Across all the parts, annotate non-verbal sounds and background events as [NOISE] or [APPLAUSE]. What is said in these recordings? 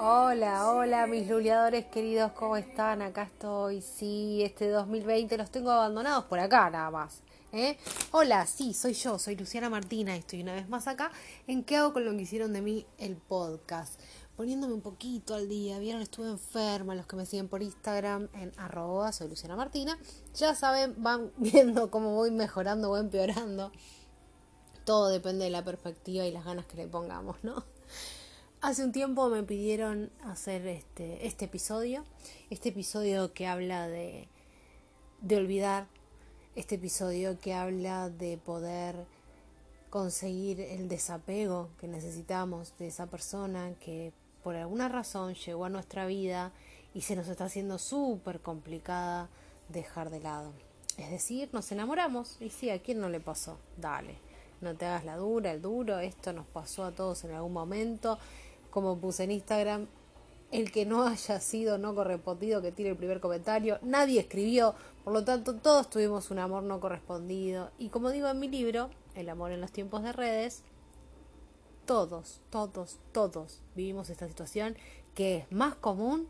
Hola, hola mis luleadores queridos, ¿cómo están? Acá estoy, sí, este 2020 los tengo abandonados por acá nada más. ¿eh? Hola, sí, soy yo, soy Luciana Martina estoy una vez más acá en qué hago con lo que hicieron de mí el podcast. Poniéndome un poquito al día, vieron, estuve enferma, los que me siguen por Instagram en arroba, soy Luciana Martina, ya saben, van [LAUGHS] viendo cómo voy mejorando o empeorando. Todo depende de la perspectiva y las ganas que le pongamos, ¿no? Hace un tiempo me pidieron hacer este, este episodio, este episodio que habla de, de olvidar, este episodio que habla de poder conseguir el desapego que necesitamos de esa persona que por alguna razón llegó a nuestra vida y se nos está haciendo súper complicada dejar de lado. Es decir, nos enamoramos y sí, ¿a quién no le pasó? Dale, no te hagas la dura, el duro, esto nos pasó a todos en algún momento. Como puse en Instagram, el que no haya sido no correspondido que tire el primer comentario, nadie escribió, por lo tanto todos tuvimos un amor no correspondido. Y como digo en mi libro, El amor en los tiempos de redes, todos, todos, todos vivimos esta situación que es más común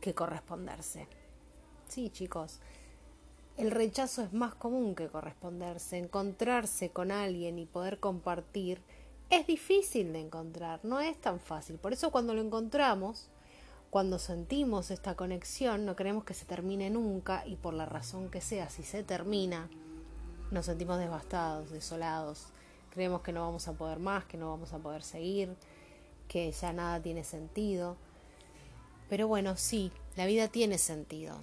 que corresponderse. Sí, chicos, el rechazo es más común que corresponderse, encontrarse con alguien y poder compartir es difícil de encontrar, no es tan fácil. Por eso cuando lo encontramos, cuando sentimos esta conexión, no queremos que se termine nunca y por la razón que sea, si se termina, nos sentimos devastados, desolados. Creemos que no vamos a poder más, que no vamos a poder seguir, que ya nada tiene sentido. Pero bueno, sí, la vida tiene sentido.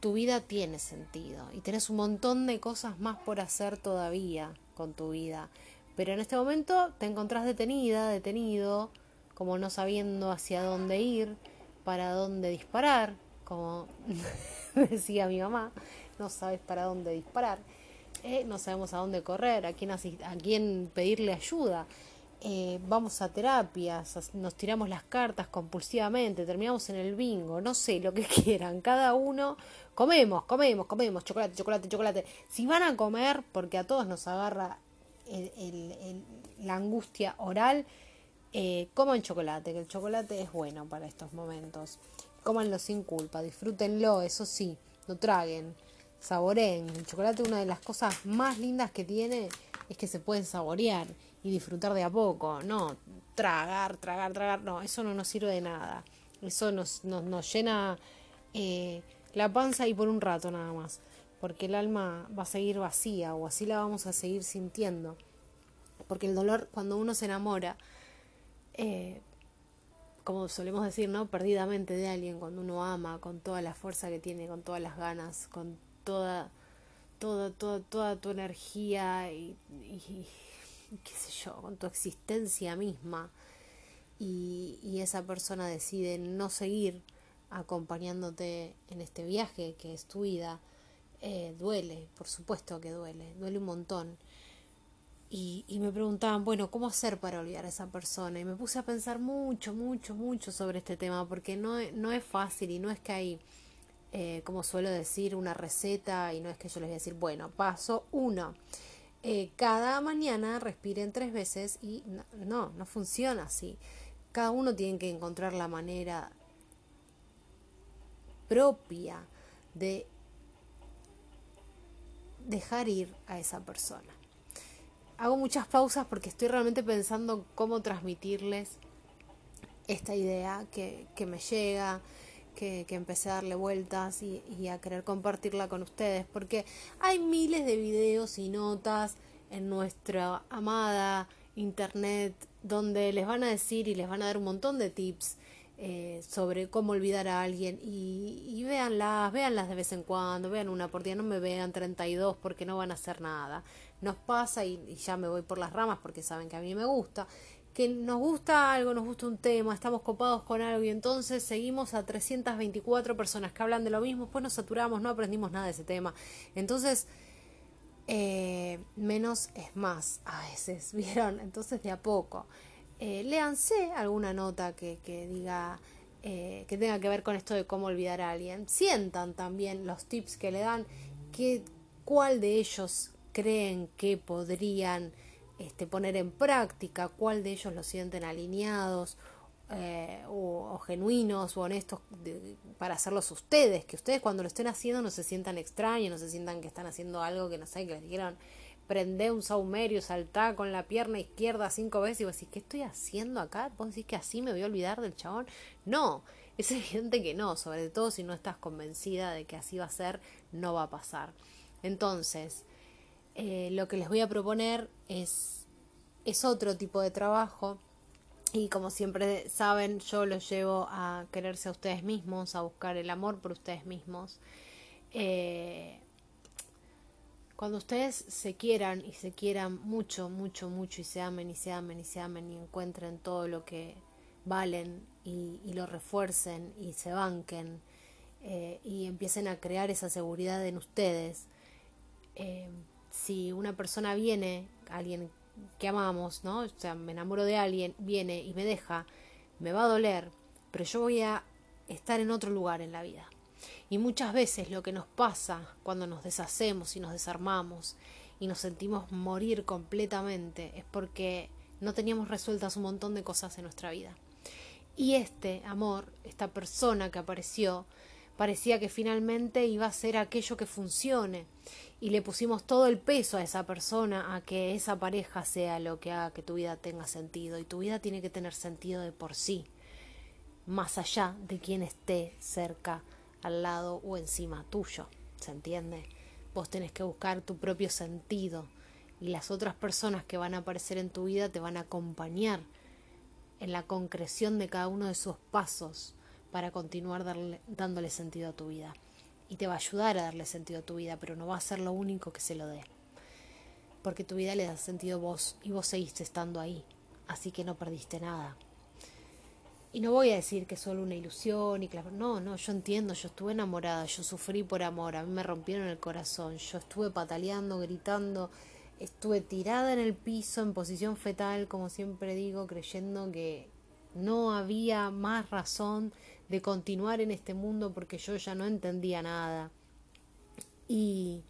Tu vida tiene sentido y tienes un montón de cosas más por hacer todavía con tu vida. Pero en este momento te encontrás detenida, detenido, como no sabiendo hacia dónde ir, para dónde disparar, como [LAUGHS] decía mi mamá, no sabes para dónde disparar, eh, no sabemos a dónde correr, a quién, a quién pedirle ayuda. Eh, vamos a terapias, nos tiramos las cartas compulsivamente, terminamos en el bingo, no sé, lo que [LAUGHS] quieran, cada uno comemos, comemos, comemos, chocolate, chocolate, chocolate. Si van a comer, porque a todos nos agarra la angustia oral, eh, coman chocolate, que el chocolate es bueno para estos momentos. Cómanlo sin culpa, disfrútenlo, eso sí, no traguen, saboreen. El chocolate, una de las cosas más lindas que tiene es que se pueden saborear y disfrutar de a poco, no tragar, tragar, tragar, no, eso no nos sirve de nada. Eso nos, nos, llena eh, la panza y por un rato nada más porque el alma va a seguir vacía o así la vamos a seguir sintiendo. Porque el dolor, cuando uno se enamora, eh, como solemos decir, ¿no? Perdidamente de alguien, cuando uno ama, con toda la fuerza que tiene, con todas las ganas, con toda, toda, toda, toda tu energía y, qué sé yo, con tu existencia misma. Y, y esa persona decide no seguir acompañándote en este viaje que es tu vida, eh, duele, por supuesto que duele, duele un montón. Y, y, me preguntaban, bueno, ¿cómo hacer para olvidar a esa persona? Y me puse a pensar mucho, mucho, mucho sobre este tema, porque no, no es fácil y no es que hay, eh, como suelo decir, una receta y no es que yo les voy a decir, bueno, paso uno. Eh, cada mañana respiren tres veces y no, no, no funciona así. Cada uno tiene que encontrar la manera propia de dejar ir a esa persona. Hago muchas pausas porque estoy realmente pensando cómo transmitirles esta idea que, me llega, que, empecé a darle vueltas y, a querer compartirla con ustedes, porque hay miles de videos y notas en nuestra amada internet donde les van a decir y les van a dar un montón de tips eh, sobre cómo olvidar a alguien y, y véanlas, véanlas de vez en cuando, vean una por día, no me vean 32 porque no van a hacer nada. Nos pasa, y, y ya me voy por las ramas porque saben que a mí me gusta, que nos gusta algo, nos gusta un tema, estamos copados con algo y entonces seguimos a 324 personas que hablan de lo mismo, pues nos saturamos, no aprendimos nada de ese tema. Entonces, eh, menos es más a veces, [LAUGHS] ¿vieron? Entonces de a poco eh, léanse alguna nota que, que diga eh, que tenga que ver con esto de cómo olvidar a alguien. Sientan también los tips que le dan, que, cuál de ellos creen que podrían este, poner en práctica, cuál de ellos lo sienten alineados eh, o, genuinos o honestos para hacerlos ustedes, que ustedes cuando lo estén haciendo no se sientan extraños, no se sientan que están haciendo algo que no sé, que les dijeron prende un saumerio, saltá con la pierna izquierda cinco veces y vos decís, ¿qué estoy haciendo acá? ¿Vos decís que así me voy a olvidar del chabón? No, es [LAUGHS] evidente que no, sobre todo si no estás convencida de que así va a ser, no va a pasar. Entonces, eh, lo que les voy a proponer es, es otro tipo de trabajo y como siempre saben, yo los llevo a quererse a ustedes mismos, a buscar el amor por ustedes mismos. Eh, cuando ustedes se quieran y se quieran mucho, mucho, mucho y se amen y se amen y se amen y encuentren todo lo que valen y, lo refuercen y se banquen eh, y empiecen a crear esa seguridad en ustedes, eh, si una persona viene, alguien que amamos, ¿no? O sea, me enamoro de alguien, viene y me deja, me va a doler, pero yo voy a estar en otro lugar en la vida. Y muchas veces lo que nos pasa cuando nos deshacemos y nos desarmamos y nos sentimos morir completamente es porque no teníamos resueltas un montón de cosas en nuestra vida. Y este amor, esta persona que apareció, parecía que finalmente iba a ser aquello que funcione. Y le pusimos todo el peso a esa persona a que esa pareja sea lo que haga que tu vida tenga sentido. Y tu vida tiene que tener sentido de por sí, más allá de quien esté cerca, al lado o encima tuyo, ¿se entiende? Vos tenés que buscar tu propio sentido. Y las otras personas que van a aparecer en tu vida te van a acompañar en la concreción de cada uno de sus pasos para continuar dándole sentido a tu vida. Y te va a ayudar a darle sentido a tu vida, pero no va a ser lo único que se lo dé. Porque tu vida le da sentido a vos y vos seguiste estando ahí. Así que no perdiste nada. Y no voy a decir que es solo una ilusión y claro, no, no, yo entiendo, yo estuve enamorada, yo sufrí por amor, a mí me rompieron el corazón, yo estuve pataleando, gritando, estuve tirada en el piso en posición fetal, como siempre digo, creyendo que no había más razón de continuar en este mundo porque yo ya no entendía nada. Y,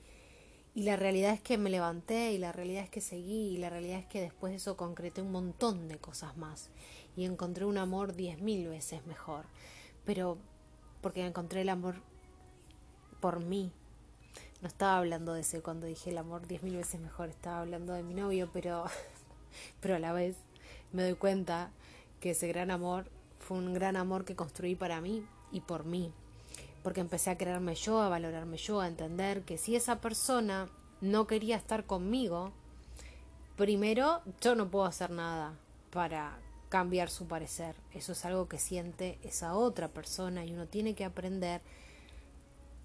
y la realidad es que me levanté y la realidad es que seguí y la realidad es que después de eso concreté un montón de cosas más y encontré un amor diez mil veces mejor. Pero porque encontré el amor por mí. No estaba hablando de ese cuando dije el amor diez mil veces mejor, estaba hablando de mi novio, pero, [LAUGHS] pero a la vez me doy cuenta que ese gran amor fue un gran amor que construí para mí y por mí. Porque empecé a creerme yo, a valorarme yo, a entender que si esa persona no quería estar conmigo, primero yo no puedo hacer nada para cambiar su parecer. Eso es algo que siente esa otra persona y uno tiene que aprender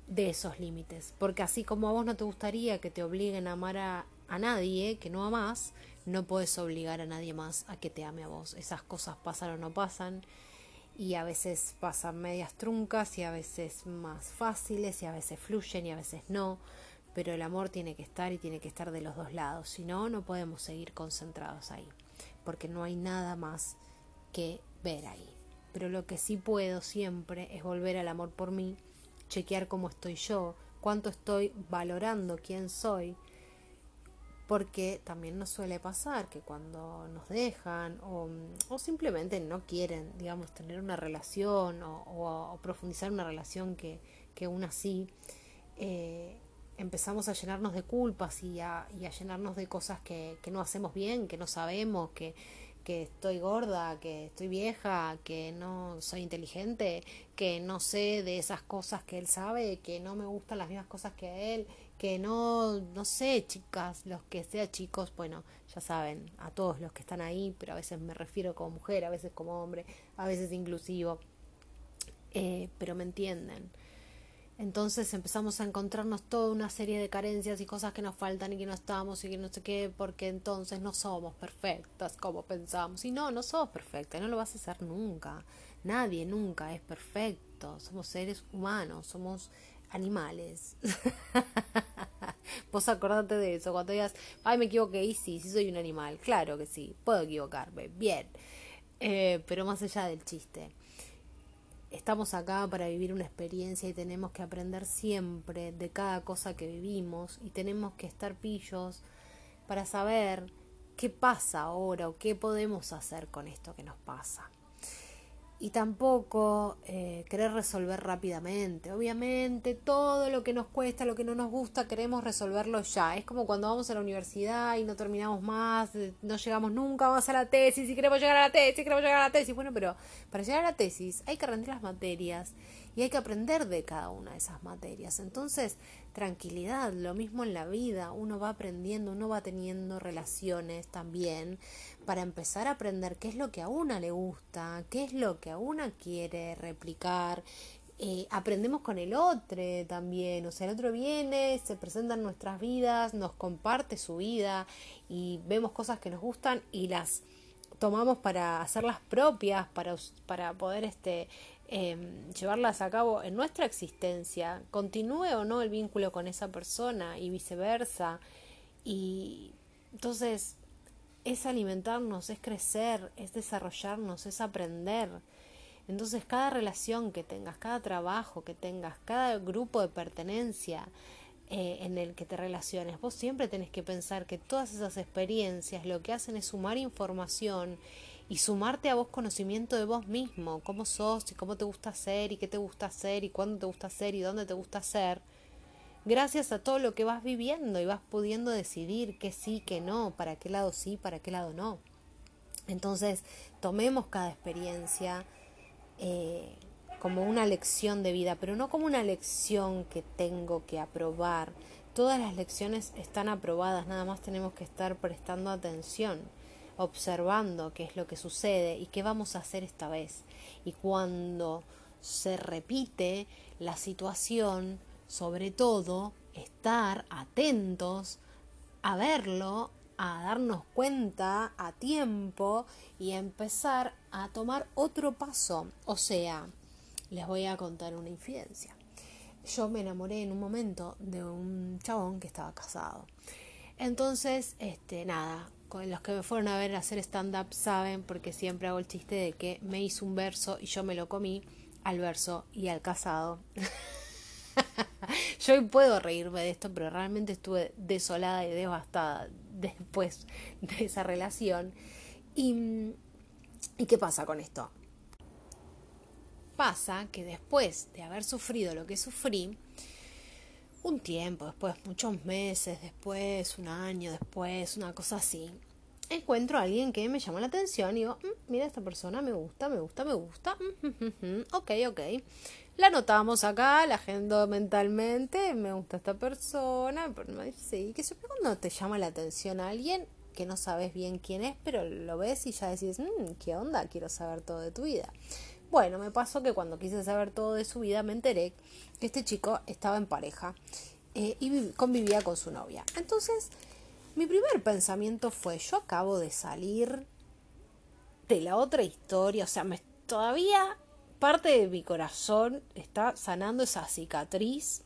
de esos límites. Porque así como a vos no te gustaría que te obliguen a amar a, a nadie que no amas, no puedes obligar a nadie más a que te ame a vos. Esas cosas pasan o no pasan y a veces pasan medias truncas y a veces más fáciles y a veces fluyen y a veces no. Pero el amor tiene que estar y tiene que estar de los dos lados. Si no, no podemos seguir concentrados ahí. Porque no hay nada más que ver ahí. Pero lo que sí puedo siempre es volver al amor por mí, chequear cómo estoy yo, cuánto estoy valorando quién soy porque también nos suele pasar que cuando nos dejan o, simplemente no quieren, digamos, tener una relación o, profundizar una relación que, que aún así eh, empezamos a llenarnos de culpas y a, y a llenarnos de cosas que, que, no hacemos bien, que no sabemos, que, que estoy gorda, que estoy vieja, que no soy inteligente, que no sé de esas cosas que él sabe, que no me gustan las mismas cosas que él, que no, no sé, chicas, los que sean chicos, bueno, ya saben, a todos los que están ahí, pero a veces me refiero como mujer, a veces como hombre, a veces inclusivo, eh, pero me entienden. Entonces empezamos a encontrarnos toda una serie de carencias y cosas que nos faltan y que no estamos y que no sé qué, porque entonces no somos perfectas como pensamos. Y no, no somos perfectas, no lo vas a hacer nunca. Nadie nunca es perfecto. Somos seres humanos, somos animales. [LAUGHS] Vos acordate de eso, cuando digas, ay, me equivoqué, y sí, sí soy un animal, claro que sí, puedo equivocarme, bien. Eh, pero más allá del chiste, estamos acá para vivir una experiencia y tenemos que aprender siempre de cada cosa que vivimos y tenemos que estar pillos para saber qué pasa ahora o qué podemos hacer con esto que nos pasa y tampoco eh, querer resolver rápidamente. Obviamente, todo lo que nos cuesta, lo que no nos gusta, queremos resolverlo ya. Es como cuando vamos a la universidad y no terminamos más, eh, no llegamos nunca, vamos a la tesis y queremos llegar a la tesis, queremos llegar a la tesis. Bueno, pero para llegar a la tesis hay que rendir las materias y hay que aprender de cada una de esas materias. Entonces, tranquilidad, lo mismo en la vida, uno va aprendiendo, uno va teniendo relaciones también para empezar a aprender qué es lo que a una le gusta, qué es lo que a una quiere replicar. Eh, aprendemos con el otro también, o sea, el otro viene, se presenta en nuestras vidas, nos comparte su vida y vemos cosas que nos gustan y las tomamos para hacerlas propias, para, para poder este, Em, llevarlas a cabo en nuestra existencia, continúe o no el vínculo con esa persona y viceversa. Y entonces es alimentarnos, es crecer, es desarrollarnos, es aprender. Entonces cada relación que tengas, cada trabajo que tengas, cada grupo de pertenencia eh, en el que te relaciones, vos siempre tenés que pensar que todas esas experiencias lo que hacen es sumar información y sumarte a vos conocimiento de vos mismo, cómo sos y cómo te gusta hacer y qué te gusta hacer y cuándo te gusta hacer y dónde te gusta hacer, gracias a todo lo que vas viviendo y vas pudiendo decidir qué sí, qué no, para qué lado sí, para qué lado no. Entonces, tomemos cada experiencia eh, como una lección de vida, pero no como una lección que tengo que aprobar. Todas las lecciones están aprobadas, nada más tenemos que estar prestando atención observando qué es lo que sucede y qué vamos a hacer esta vez. Y cuando se repite la situación, sobre todo, estar atentos a verlo, a darnos cuenta a tiempo y empezar a tomar otro paso. O sea, les voy a contar una infidencia. Yo me enamoré en un momento de un chabón que estaba casado. Entonces, este, nada, los que me fueron a ver hacer stand-up saben, porque siempre hago el chiste de que me hizo un verso y yo me lo comí al verso y al casado. [LAUGHS] yo puedo reírme de esto, pero realmente estuve desolada y devastada después de esa relación. ¿Y, ¿y qué pasa con esto? Pasa que después de haber sufrido lo que sufrí, un tiempo después, muchos meses después, un año después, una cosa así, encuentro a alguien que me llama la atención y digo, mm, mira, esta persona me gusta, me gusta, me gusta. Mm, ok, ok. La anotamos acá, la agendo mentalmente, me gusta esta persona. Sí, que siempre cuando te llama la atención a alguien que no sabes bien quién es, pero lo ves y ya decís, mm, ¿qué onda? Quiero saber todo de tu vida. Bueno, me pasó que cuando quise saber todo de su vida me enteré que este chico estaba en pareja eh, y convivía con su novia. Entonces, mi primer pensamiento fue, yo acabo de salir de la otra historia, o sea, todavía parte de mi corazón está sanando esa cicatriz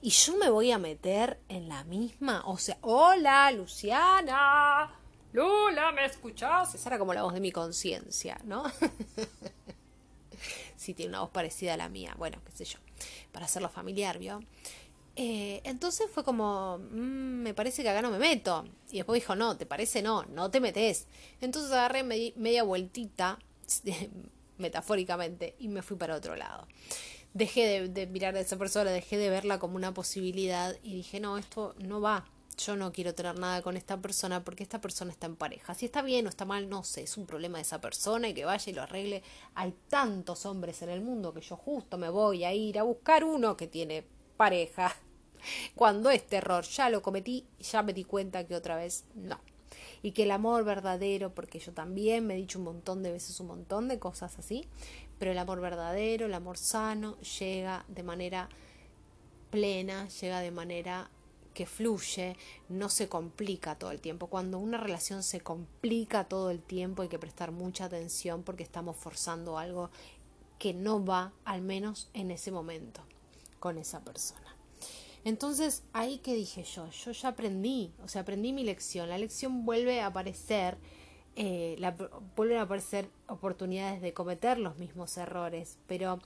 y yo me voy a meter en la misma, o sea, hola Luciana, Lula, ¿me escuchás? Esa era como la voz de mi conciencia, ¿no? [LAUGHS] sí, tiene una voz parecida a la mía, bueno, qué sé yo, para hacerlo familiar, ¿vio? Eh, entonces fue como, mm, me parece que acá no me meto. Y después dijo, no, te parece no, no te metes. Entonces agarré media vueltita, [LAUGHS] metafóricamente, y me fui para otro lado. Dejé de, de mirar a esa persona, dejé de verla como una posibilidad y dije, no, esto no va. Yo no quiero tener nada con esta persona porque esta persona está en pareja. Si está bien o está mal, no sé, es un problema de esa persona y que vaya y lo arregle. Hay tantos hombres en el mundo que yo justo me voy a ir a buscar uno que tiene pareja [LAUGHS] cuando este error ya lo cometí, ya me di cuenta que otra vez no. Y que el amor verdadero, porque yo también me he dicho un montón de veces un montón de cosas así, pero el amor verdadero, el amor sano, llega de manera plena, llega de manera que fluye, no se complica todo el tiempo. Cuando una relación se complica todo el tiempo hay que prestar mucha atención porque estamos forzando algo que no va, al menos en ese momento, con esa persona. Entonces, ahí que dije yo, yo ya aprendí, o sea, aprendí mi lección. La lección vuelve a aparecer, eh, vuelven a aparecer oportunidades de cometer los mismos errores, pero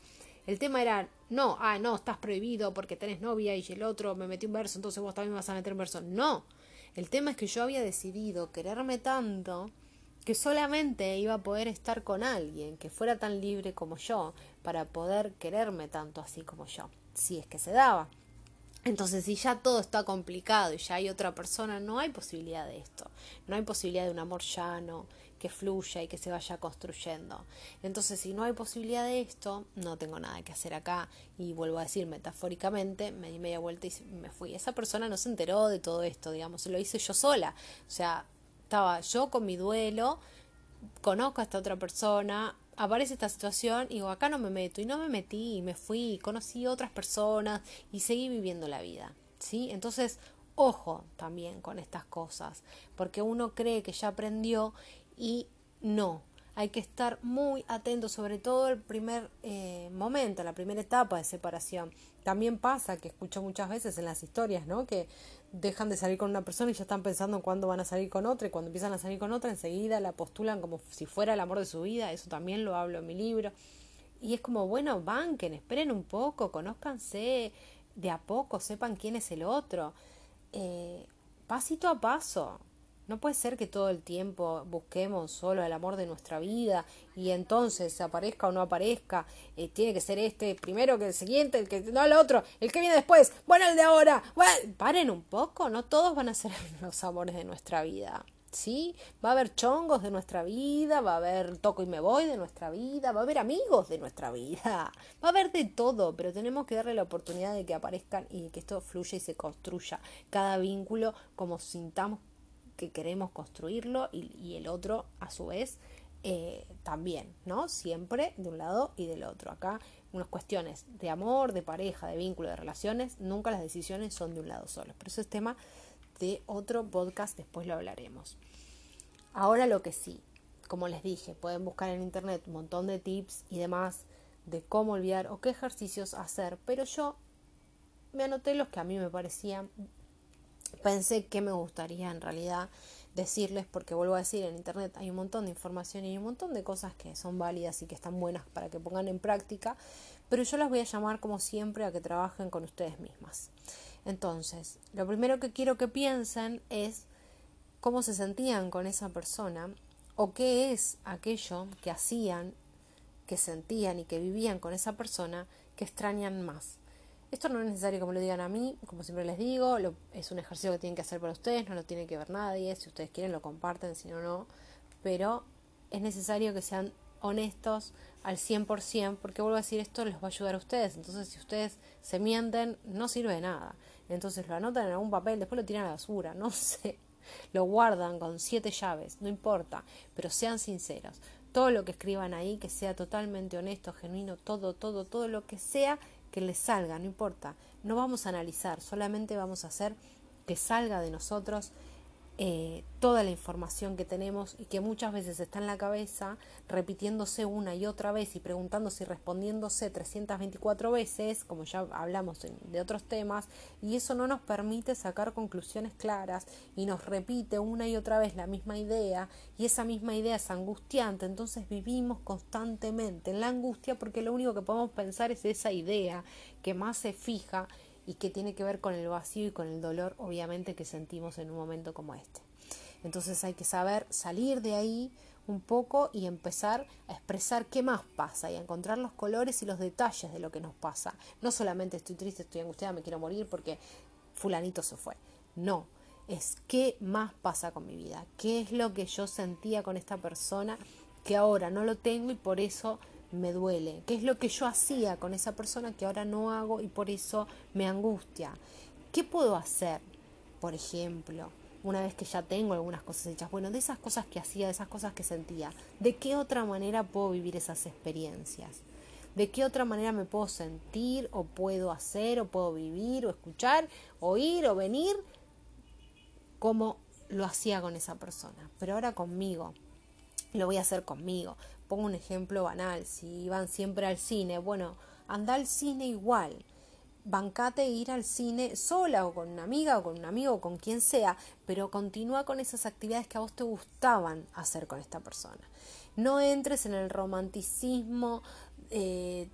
el tema era, no, ah, no, estás prohibido porque tenés novia y el otro me metió un verso, entonces vos también vas a meter un verso. No, El tema es que yo había decidido quererme tanto que solamente iba a poder estar con alguien que fuera tan libre como yo para poder quererme tanto así como yo, si es que se daba. Entonces, si ya todo está complicado y ya hay otra persona, no hay posibilidad de esto. No hay posibilidad de un amor llano, que fluya y que se vaya construyendo. Entonces, si no hay posibilidad de esto, no tengo nada que hacer acá. Y vuelvo a decir metafóricamente, me di media vuelta y me fui. Esa persona no se enteró de todo esto, digamos, lo hice yo sola. O sea, estaba yo con mi duelo, conozco a esta otra persona, aparece esta situación y digo, acá no me meto. Y no me metí, y me fui, conocí otras personas y seguí viviendo la vida. ¿Sí? Entonces, ojo también con estas cosas, porque uno cree que ya aprendió y no. Hay que estar muy atento, sobre todo el primer eh, momento, la primera etapa de separación. También pasa que escucho muchas veces en las historias, ¿no? Que dejan de salir con una persona y ya están pensando en cuándo van a salir con otra y cuando empiezan a salir con otra enseguida la postulan como si fuera el amor de su vida, eso también lo hablo en mi libro. Y es como, bueno, banquen, esperen un poco, conózcanse de a poco, sepan quién es el otro, eh, pasito a paso, no puede ser que todo el tiempo busquemos solo el amor de nuestra vida y entonces aparezca o no aparezca, eh, tiene que ser este primero que el siguiente, el que no el otro, el que viene después, bueno el de ahora. Bueno, paren un poco, no todos van a ser [LAUGHS] los amores de nuestra vida. ¿Sí? Va a haber chongos de nuestra vida, va a haber toco y me voy de nuestra vida, va a haber amigos de nuestra vida, [LAUGHS] va a haber de todo, pero tenemos que darle la oportunidad de que aparezcan y que esto fluya y se construya cada vínculo como sintamos que queremos construirlo y, el otro a su vez eh, también, ¿no? Siempre de un lado y del otro. Acá unas cuestiones de amor, de pareja, de vínculo, de relaciones, nunca las decisiones son de un lado solo. Pero eso es tema de otro podcast, después lo hablaremos. Ahora lo que sí, como les dije, pueden buscar en internet un montón de tips y demás de cómo olvidar o qué ejercicios hacer, pero yo me anoté los que a mí me parecían pensé que me gustaría en realidad decirles, porque vuelvo a decir, en Internet hay un montón de información y un montón de cosas que son válidas y que están buenas para que pongan en práctica, pero yo las voy a llamar como siempre a que trabajen con ustedes mismas. Entonces, lo primero que quiero que piensen es cómo se sentían con esa persona o qué es aquello que hacían, que sentían y que vivían con esa persona que extrañan más. Esto no es necesario que me lo digan a mí, como siempre les digo, es un ejercicio que tienen que hacer para ustedes, no lo tiene que ver nadie, si ustedes quieren lo comparten, si no, no, pero es necesario que sean honestos al 100%, porque vuelvo a decir, esto les va a ayudar a ustedes, entonces si ustedes se mienten, no sirve de nada, entonces lo anotan en algún papel, después lo tiran a la basura, [LAUGHS] no sé, lo guardan con siete llaves, no importa, pero sean sinceros, todo lo que escriban ahí, que sea totalmente honesto, genuino, todo, todo, todo lo que sea que les salga, no importa. No vamos a analizar, solamente vamos a hacer que salga de nosotros eh, toda la información que tenemos y que muchas veces está en la cabeza repitiéndose una y otra vez y preguntándose y respondiéndose 324 veces, como ya hablamos de otros temas, y eso no nos permite sacar conclusiones claras y nos repite una y otra vez la misma idea y esa misma idea es angustiante, entonces vivimos constantemente en la angustia porque lo único que podemos pensar es esa idea que más se fija y que tiene que ver con el vacío y con el dolor obviamente que sentimos en un momento como este. Entonces hay que saber salir de ahí un poco y empezar a expresar qué más pasa y a encontrar los colores y los detalles de lo que nos pasa. No solamente estoy triste, estoy angustiada, me quiero morir porque fulanito se fue. No, es qué más pasa con mi vida, qué es lo que yo sentía con esta persona que ahora no lo tengo y por eso me duele, qué es lo que yo hacía con esa persona que ahora no hago y por eso me angustia. ¿Qué puedo hacer? Por ejemplo, una vez que ya tengo algunas cosas hechas, bueno, de esas cosas que hacía, de esas cosas que sentía, ¿de qué otra manera puedo vivir esas experiencias? ¿De qué otra manera me puedo sentir o puedo hacer o puedo vivir o escuchar, o ir o venir como lo hacía con esa persona? Pero ahora conmigo, lo voy a hacer conmigo. Pongo un ejemplo banal, si van siempre al cine, bueno, anda al cine igual. Bancate ir al cine sola o con una amiga o con un amigo o con quien sea, pero continúa con esas actividades que a vos te gustaban hacer con esta persona. No entres en el romanticismo eh,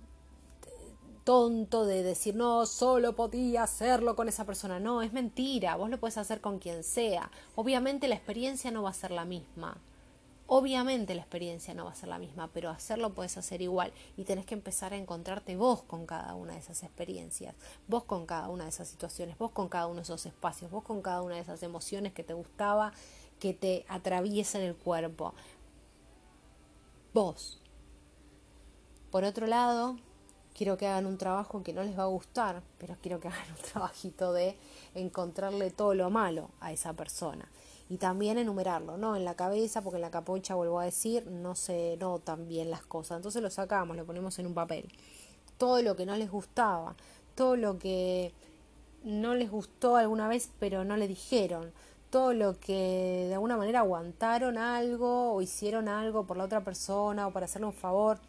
tonto de decir, no, solo podía hacerlo con esa persona. No, es mentira, vos lo puedes hacer con quien sea. Obviamente la experiencia no va a ser la misma. Obviamente la experiencia no va a ser la misma, pero hacerlo puedes hacer igual y tenés que empezar a encontrarte vos con cada una de esas experiencias, vos con cada una de esas situaciones, vos con cada uno de esos espacios, vos con cada una de esas emociones que te gustaba, que te atraviesan el cuerpo. Vos. Por otro lado, quiero que hagan un trabajo que no les va a gustar, pero quiero que hagan un [LAUGHS] trabajito de encontrarle todo lo malo a esa persona. Y también enumerarlo, ¿no? En la cabeza, porque en la capocha, vuelvo a decir, no se notan bien las cosas. Entonces lo sacamos, lo ponemos en un papel. Todo lo que no les gustaba, todo lo que no les gustó alguna vez, pero no le dijeron. Todo lo que de alguna manera aguantaron algo o hicieron algo por la otra persona o para hacerle un favor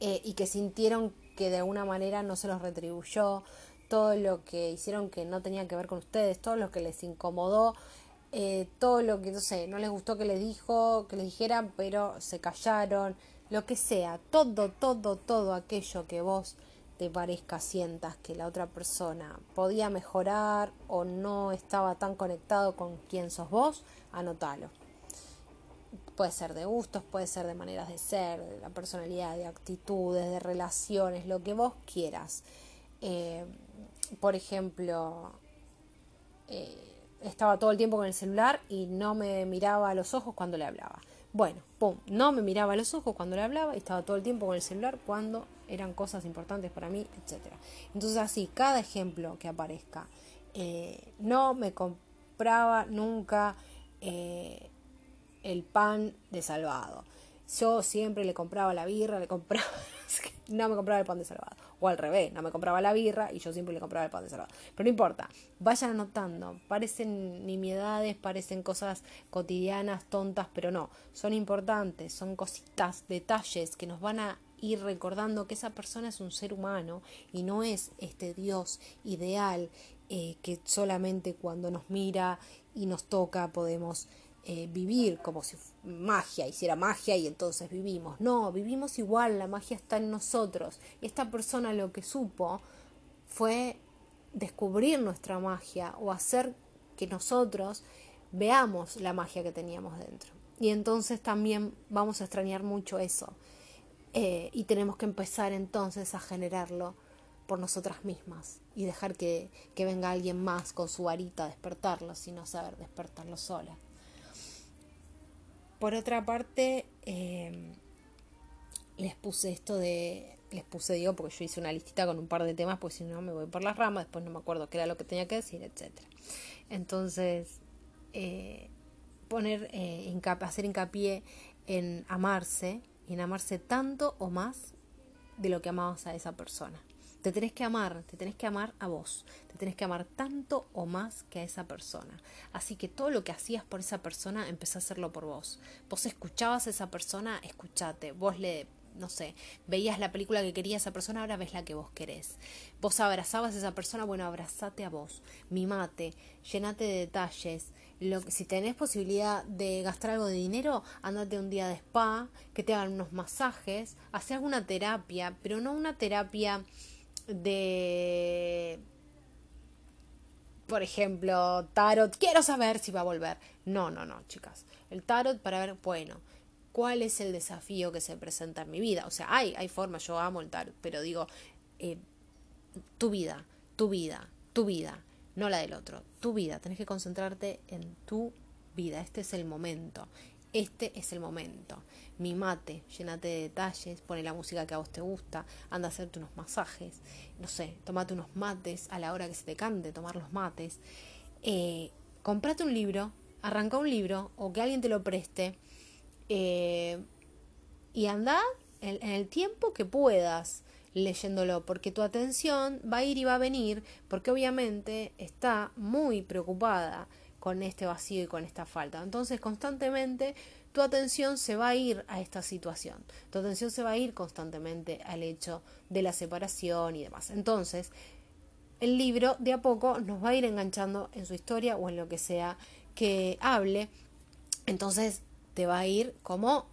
eh, y que sintieron que de alguna manera no se los retribuyó, todo lo que hicieron que no tenía que ver con ustedes, todo lo que les incomodó, eh, todo lo que, no sé, no les gustó que les dijo, que les dijeran, pero se callaron, lo que sea, todo, todo, todo aquello que vos te parezca, sientas que la otra persona podía mejorar o no estaba tan conectado con quien sos vos, anótalo. Puede ser de gustos, puede ser de maneras de ser, de la personalidad, de actitudes, de relaciones, lo que vos quieras. Eh, por ejemplo, eh, estaba todo el tiempo con el celular y no me miraba a los ojos cuando le hablaba. Bueno, pum, no me miraba a los ojos cuando le hablaba y estaba todo el tiempo con el celular cuando eran cosas importantes para mí, etc. Entonces así, cada ejemplo que aparezca, eh, no me compraba nunca el pan de salvado. Yo siempre le compraba la birra, le compraba, [LAUGHS] no me compraba el pan de salvado. O al revés, no me compraba la birra y yo siempre le compraba el pan de salvado. Pero no importa, vayan anotando. Parecen nimiedades, parecen cosas cotidianas, tontas, pero no. Son importantes, son cositas, detalles que nos van a ir recordando que esa persona es un ser humano y no es este Dios ideal eh, que solamente cuando nos mira y nos toca podemos eh, vivir como si magia hiciera magia y entonces vivimos. No, vivimos igual, la magia está en nosotros. Y esta persona lo que supo fue descubrir nuestra magia o hacer que nosotros veamos la magia que teníamos dentro. Y entonces también vamos a extrañar mucho eso. Eh, y tenemos que empezar entonces a generarlo por nosotras mismas y dejar que, que venga alguien más con su varita a despertarlo, sino saber despertarlo sola. Por otra parte, em, les puse esto de, les puse, digo, porque yo hice una listita con un par de temas, pues si no me voy por las ramas, después no me acuerdo qué era lo que tenía que decir, etc. Entonces, eh, poner, eh, hacer hincapié en amarse, y en amarse tanto o más de lo que amabas a esa persona. Te tenés que amar, te tenés que amar a vos, te tenés que amar tanto o más que a esa persona. Así que todo lo que hacías por esa persona, empezá a hacerlo por vos. Vos escuchabas a esa persona, escuchate. Vos le no sé, veías la película que quería esa persona, ahora ves la que vos querés. Vos abrazabas a esa persona, bueno, abrazate a vos, mimate, llenate de detalles. Lo, si tenés posibilidad de gastar algo de dinero, andate un día de spa, que te hagan unos masajes, hace alguna terapia, pero no una terapia de, por ejemplo, tarot, quiero saber si va a volver. No, no, no, chicas. El tarot para ver, bueno, cuál es el desafío que se presenta en mi vida. O sea, hay, hay formas, yo amo el tarot, pero digo, eh, tu vida, tu vida, tu vida, no la del otro, tu vida. Tenés que concentrarte en tu vida. Este es el momento. Este es el momento. Mimate, llénate de detalles, pone la música que a vos te gusta, anda a hacerte unos masajes, no sé, tomate unos mates a la hora que se te cante, tomar los mates. Eh, comprate un libro, arranca un libro o que alguien te lo preste eh, y anda en, en el tiempo que puedas leyéndolo, porque tu atención va a ir y va a venir, porque obviamente está muy preocupada con este vacío y con esta falta. Entonces constantemente tu atención se va a ir a esta situación, tu atención se va a ir constantemente al hecho de la separación y demás. Entonces, el libro de a poco nos va a ir enganchando en su historia o en lo que sea que hable, entonces te va a ir como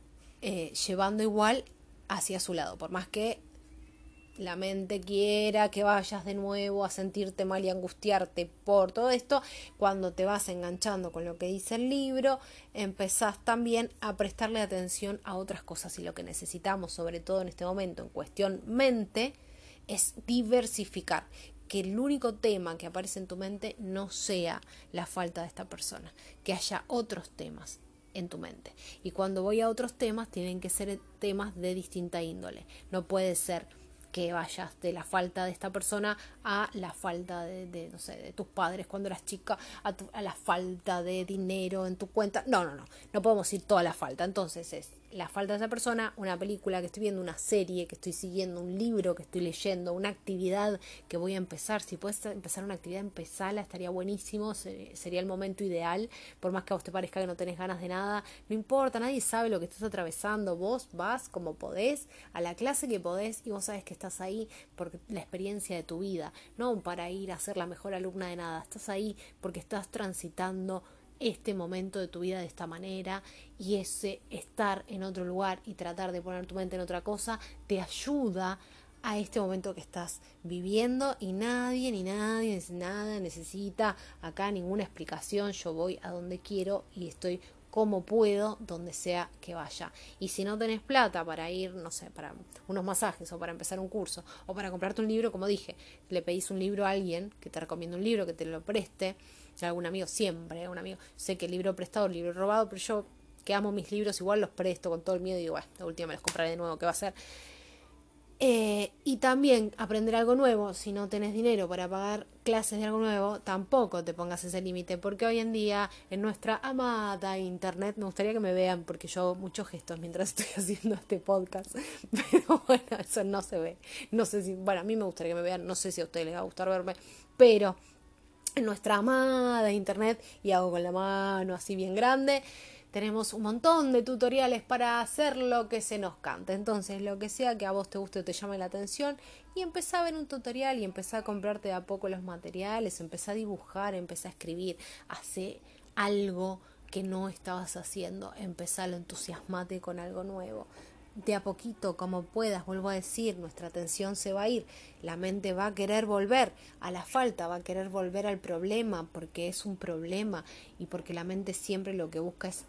eh, llevando igual hacia su lado, por más que la mente quiera que vayas de nuevo a sentirte mal y angustiarte por todo esto, cuando te vas enganchando con lo que dice el libro, empezás también a prestarle atención a otras cosas y lo que necesitamos, sobre todo en este momento en cuestión mente, es diversificar, que el único tema que aparece en tu mente no sea la falta de esta persona, que haya otros temas en tu mente. Y cuando voy a otros temas, tienen que ser temas de distinta índole. No puede ser que vayas de la falta de esta persona a la falta de, no sé, de tus padres cuando eras chica, a, a la falta de dinero en tu cuenta. No, no, no, no podemos ir toda la falta. Entonces es la falta de esa persona, una película que estoy viendo, una serie que estoy siguiendo, un libro que estoy leyendo, una actividad que voy a empezar. Si puedes empezar una actividad, empezala, estaría buenísimo, sería el momento ideal, por más que a vos te parezca que no tenés ganas de nada, no importa, nadie sabe lo que estás atravesando, vos vas como podés, a la clase que podés y vos sabes que estás ahí porque la experiencia de tu vida, no para ir a ser la mejor alumna de nada, estás ahí porque estás transitando este momento de tu vida de esta manera y ese estar en otro lugar y tratar de poner tu mente en otra cosa te ayuda a este momento que estás viviendo y nadie ni nadie nada necesita acá ninguna explicación. Yo voy a donde quiero y estoy como puedo donde sea que vaya y si no tenés plata para ir no sé para unos masajes o para empezar un curso o para comprarte un libro como dije le pedís un libro a alguien que te recomienda un libro que te lo preste algún amigo, siempre, un amigo. Sé que el libro prestado, el libro robado, pero yo que amo mis libros, igual los presto con todo el miedo y digo, bueno, la última me los compraré de nuevo, ¿qué va a ser? Eh, y también aprender algo nuevo, si no tenés dinero para pagar clases de algo nuevo, tampoco te pongas ese límite, porque hoy en día en nuestra amada internet, me gustaría que me vean, porque yo hago muchos gestos mientras [LAUGHS] estoy haciendo este podcast, [LAUGHS] pero bueno, eso no se ve, no sé si, bueno, a mí me gustaría que me vean, no sé si a ustedes les va a gustar verme, pero en nuestra amada internet y hago con la mano así bien grande. Tenemos un montón de tutoriales para hacer lo que se nos cante. Entonces, lo que sea que a vos te guste o te llame la atención, y empezá a ver un tutorial y empezá a comprarte de a poco los materiales, empezá a dibujar, empezá a escribir, hace algo que no estabas haciendo, empezá a entusiasmate con algo nuevo de a poquito, como puedas, vuelvo a decir, nuestra atención se va a ir, la mente va a querer volver a la falta, va a querer volver al problema, porque es un problema y porque la mente siempre lo que busca es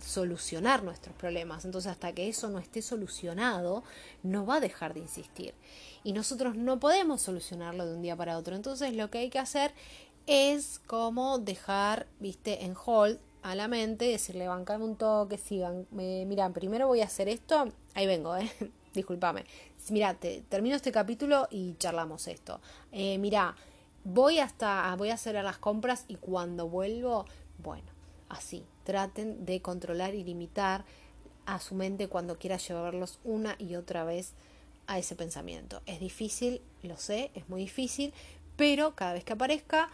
solucionar nuestros problemas. Entonces, hasta que eso no esté solucionado, no va a dejar de insistir. Y nosotros no podemos solucionarlo de un día para otro. Entonces, lo que hay que hacer es como dejar, viste, en hold a la mente, decirle, bancame un toque, sigan, mira, primero voy a hacer esto, ahí vengo, eh, [LAUGHS] discúlpame, mira, te, termino este capítulo y charlamos esto, eh, mira, voy hasta, voy a hacer las compras y cuando vuelvo, bueno, así, traten de controlar y limitar a su mente cuando quiera llevarlos una y otra vez a ese pensamiento. Es difícil, lo sé, es muy difícil, pero cada vez que aparezca,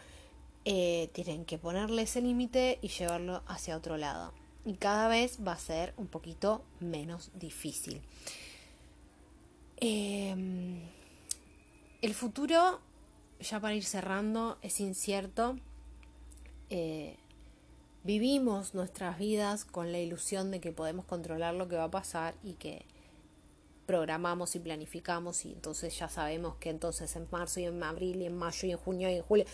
eh, tienen que ponerle ese límite y llevarlo hacia otro lado. Y cada vez va a ser un poquito menos difícil. Em, el futuro, ya para ir cerrando, es incierto. Eh, vivimos nuestras vidas con la ilusión de que podemos controlar lo que va a pasar y que programamos y planificamos y entonces ya sabemos que entonces en marzo y en abril y en mayo y en junio y en julio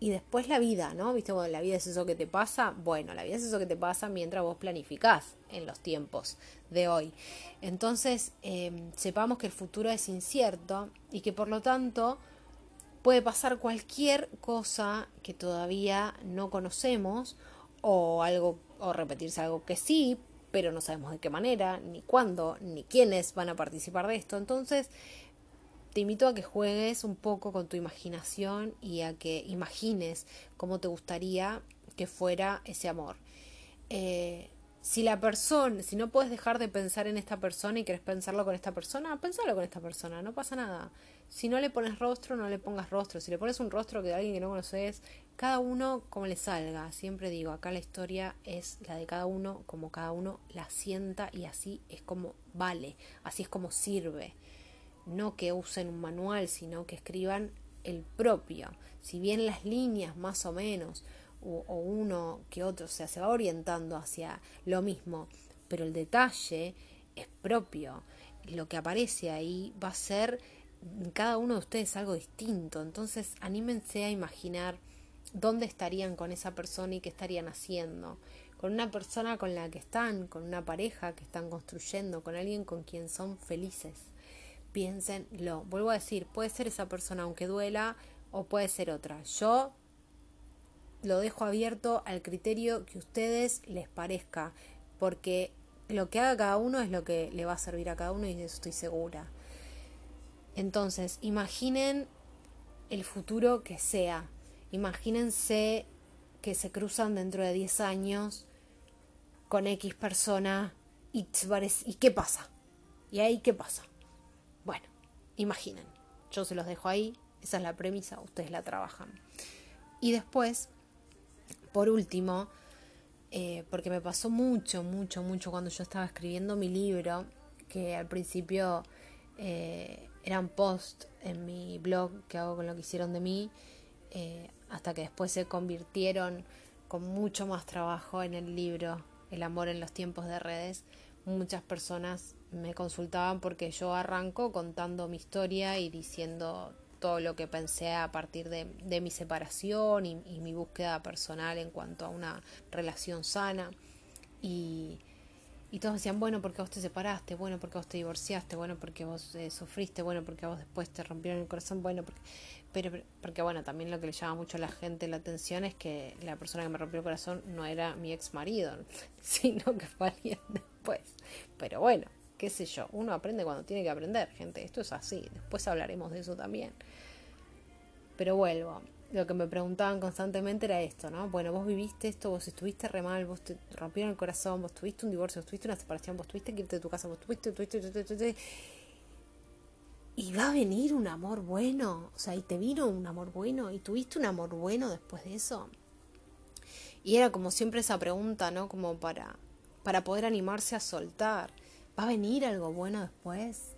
y después la vida, ¿no? ¿Viste? Bueno, la vida es eso que te pasa. Bueno, la vida es eso que te pasa mientras vos planificás en los tiempos de hoy. Entonces, em, sepamos que el futuro es incierto y que por lo tanto puede pasar cualquier cosa que todavía no conocemos o algo o repetirse algo que sí, pero no sabemos de qué manera, ni cuándo, ni quiénes van a participar de esto. Entonces, te invito a que juegues un poco con tu imaginación y a que imagines cómo te gustaría que fuera ese amor. Eh, si la persona, si no puedes dejar de pensar en esta persona y quieres pensarlo con esta persona, pensalo con esta persona, no pasa nada. Si no le pones rostro, no le pongas rostro. Si le pones un rostro que de alguien que no conoces, cada uno como le salga. Siempre digo, acá la historia es la de cada uno, como cada uno la sienta y así es como vale, así es como sirve no que usen un manual, sino que escriban el propio. Si bien las líneas más o menos, o, uno que otro, o sea, se va orientando hacia lo mismo, pero el detalle es propio. Lo que aparece ahí va a ser cada uno de ustedes es algo distinto. Entonces, anímense a imaginar dónde estarían con esa persona y qué estarían haciendo. Con una persona con la que están, con una pareja que están construyendo, con alguien con quien son felices. Piénsenlo. Vuelvo a decir, puede ser esa persona aunque duela o puede ser otra. Yo lo dejo abierto al criterio que ustedes les parezca, porque lo que haga cada uno es lo que le va a servir a cada uno y de eso estoy segura. Entonces, imaginen el futuro que sea. Imagínense que se cruzan dentro de 10 años con X persona ¿y qué pasa? ¿Y ahí qué pasa? Bueno, imaginen. Yo se los dejo ahí. Esa es la premisa. Ustedes la trabajan. Y después, por último, eh, porque me pasó mucho, mucho, mucho cuando yo estaba escribiendo mi libro, que al principio eh, eran posts en mi blog que hago con lo que hicieron de mí, eh, hasta que después se convirtieron con mucho más trabajo en el libro El amor en los tiempos de redes. Muchas personas me consultaban porque yo arranco contando mi historia y diciendo todo lo que pensé a partir de, mi separación y, mi búsqueda personal en cuanto a una relación sana. Y, y todos decían, bueno, porque vos te separaste, bueno, porque vos te divorciaste, bueno, porque vos eh, sufriste, bueno, porque vos después te rompieron el corazón, bueno, porque, pero, porque bueno, también lo que le llama mucho a la gente la atención es que la persona que me rompió el corazón no era mi ex marido, [LAUGHS] sino que fue alguien después. Pero bueno, qué sé yo, uno aprende cuando tiene que aprender, gente, esto es así, después hablaremos de eso también. Pero vuelvo, lo que me preguntaban constantemente era esto, ¿no? Bueno, vos viviste esto, vos estuviste re mal, vos te rompieron el corazón, vos tuviste un divorcio, vos tuviste una separación, vos tuviste que irte de tu casa, vos tuviste, tuviste, tuviste, tuviste, y va a venir un amor bueno, o sea, y te vino un amor bueno, y tuviste un amor bueno después de eso. Y era como siempre esa pregunta, ¿no? Como para, para poder animarse a soltar. ¿Va a venir algo bueno después?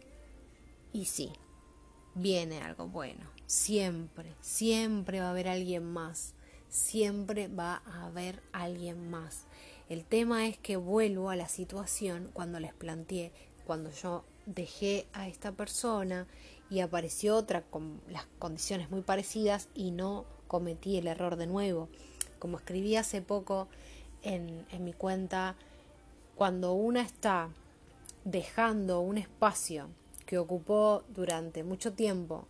Y sí, viene algo bueno. Siempre, siempre va a haber alguien más. Siempre va a haber alguien más. El tema es que vuelvo a la situación cuando les planteé, cuando yo dejé a esta persona y apareció otra con las condiciones muy parecidas y no cometí el error de nuevo. Como escribí hace poco en, en mi cuenta, cuando una está dejando un espacio que ocupó durante mucho tiempo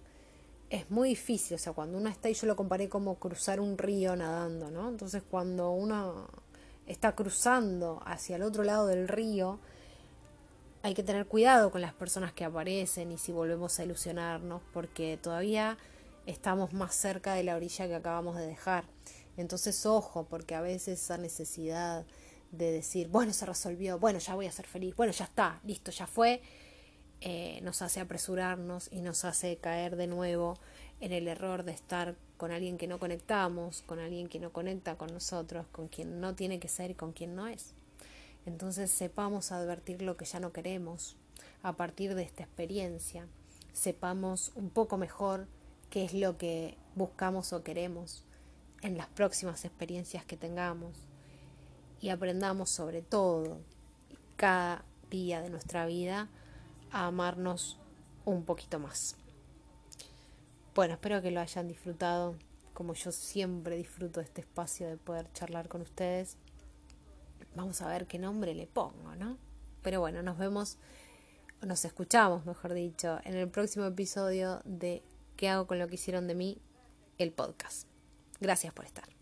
es muy difícil, o sea, cuando uno está, y yo lo comparé como cruzar un río nadando, ¿no? Entonces cuando uno está cruzando hacia el otro lado del río, hay que tener cuidado con las personas que aparecen y si volvemos a ilusionarnos, porque todavía estamos más cerca de la orilla que acabamos de dejar. Entonces, ojo, porque a veces esa necesidad de decir, bueno, se resolvió, bueno, ya voy a ser feliz, bueno, ya está, listo, ya fue, eh, nos hace apresurarnos y nos hace caer de nuevo en el error de estar con alguien que no conectamos, con alguien que no conecta con nosotros, con quien no tiene que ser y con quien no es. Entonces sepamos advertir lo que ya no queremos a partir de esta experiencia, sepamos un poco mejor qué es lo que buscamos o queremos en las próximas experiencias que tengamos y aprendamos sobre todo cada día de nuestra vida a amarnos un poquito más. Bueno, espero que lo hayan disfrutado como yo siempre disfruto de este espacio de poder charlar con ustedes. Vamos a ver qué nombre le pongo, ¿no? Pero bueno, nos vemos, nos escuchamos, mejor dicho, en el próximo episodio de ¿Qué hago con lo que hicieron de mí? El podcast. Gracias por estar.